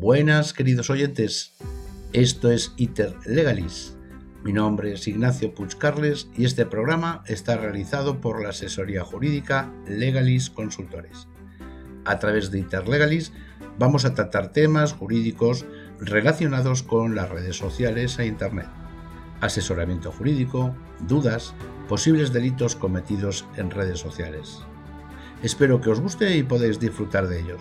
Buenas, queridos oyentes. Esto es ITER Legalis. Mi nombre es Ignacio Puig Carles y este programa está realizado por la asesoría jurídica Legalis Consultores. A través de ITER Legalis vamos a tratar temas jurídicos relacionados con las redes sociales e Internet, asesoramiento jurídico, dudas, posibles delitos cometidos en redes sociales. Espero que os guste y podáis disfrutar de ellos.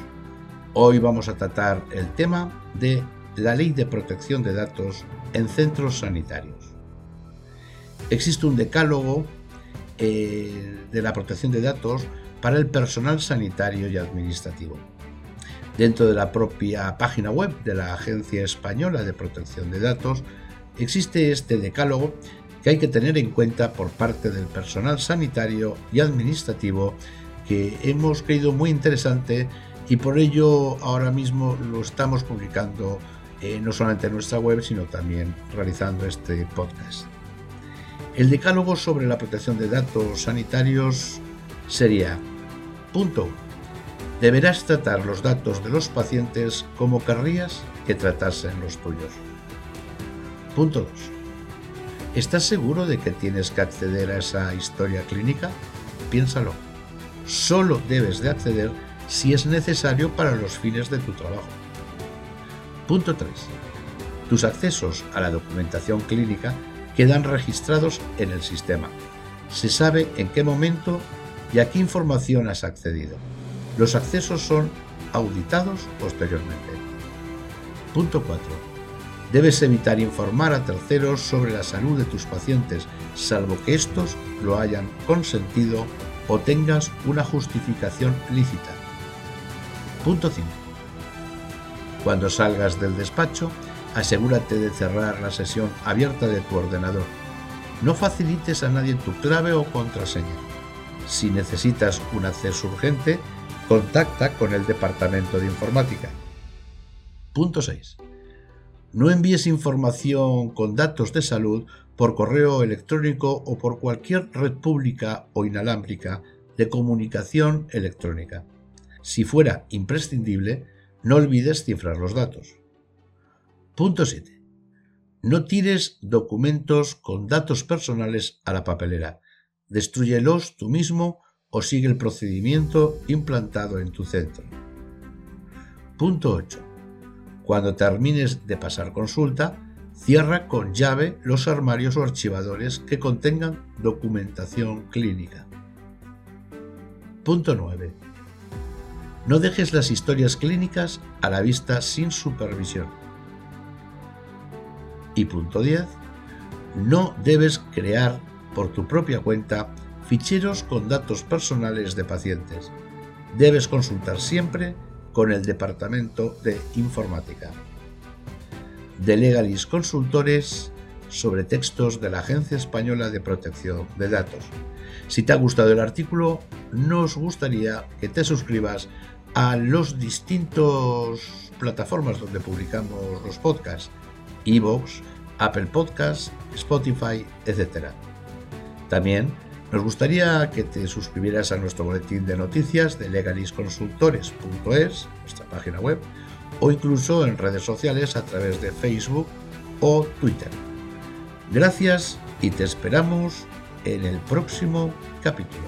Hoy vamos a tratar el tema de la Ley de Protección de Datos en centros sanitarios. Existe un decálogo eh, de la protección de datos para el personal sanitario y administrativo. Dentro de la propia página web de la Agencia Española de Protección de Datos existe este decálogo que hay que tener en cuenta por parte del personal sanitario y administrativo que hemos creído muy interesante y por ello ahora mismo lo estamos publicando eh, no solamente en nuestra web, sino también realizando este podcast. El decálogo sobre la protección de datos sanitarios sería, punto 1. Deberás tratar los datos de los pacientes como querrías que tratasen los tuyos. Punto 2. ¿Estás seguro de que tienes que acceder a esa historia clínica? Piénsalo. Solo debes de acceder si es necesario para los fines de tu trabajo. Punto 3. Tus accesos a la documentación clínica quedan registrados en el sistema. Se sabe en qué momento y a qué información has accedido. Los accesos son auditados posteriormente. Punto 4. Debes evitar informar a terceros sobre la salud de tus pacientes, salvo que estos lo hayan consentido o tengas una justificación lícita. Punto 5. Cuando salgas del despacho, asegúrate de cerrar la sesión abierta de tu ordenador. No facilites a nadie tu clave o contraseña. Si necesitas un acceso urgente, contacta con el Departamento de Informática. Punto 6. No envíes información con datos de salud por correo electrónico o por cualquier red pública o inalámbrica de comunicación electrónica. Si fuera imprescindible, no olvides cifrar los datos. Punto 7. No tires documentos con datos personales a la papelera. Destruyelos tú mismo o sigue el procedimiento implantado en tu centro. Punto 8. Cuando termines de pasar consulta, cierra con llave los armarios o archivadores que contengan documentación clínica. Punto 9 no dejes las historias clínicas a la vista sin supervisión. Y punto 10. No debes crear por tu propia cuenta ficheros con datos personales de pacientes. Debes consultar siempre con el Departamento de Informática. De Legalis Consultores sobre textos de la Agencia Española de Protección de Datos. Si te ha gustado el artículo, nos gustaría que te suscribas a los distintos plataformas donde publicamos los podcasts, Evox, Apple Podcasts, Spotify, etc. También nos gustaría que te suscribieras a nuestro boletín de noticias de legalisconsultores.es, nuestra página web, o incluso en redes sociales a través de Facebook o Twitter. Gracias y te esperamos en el próximo capítulo.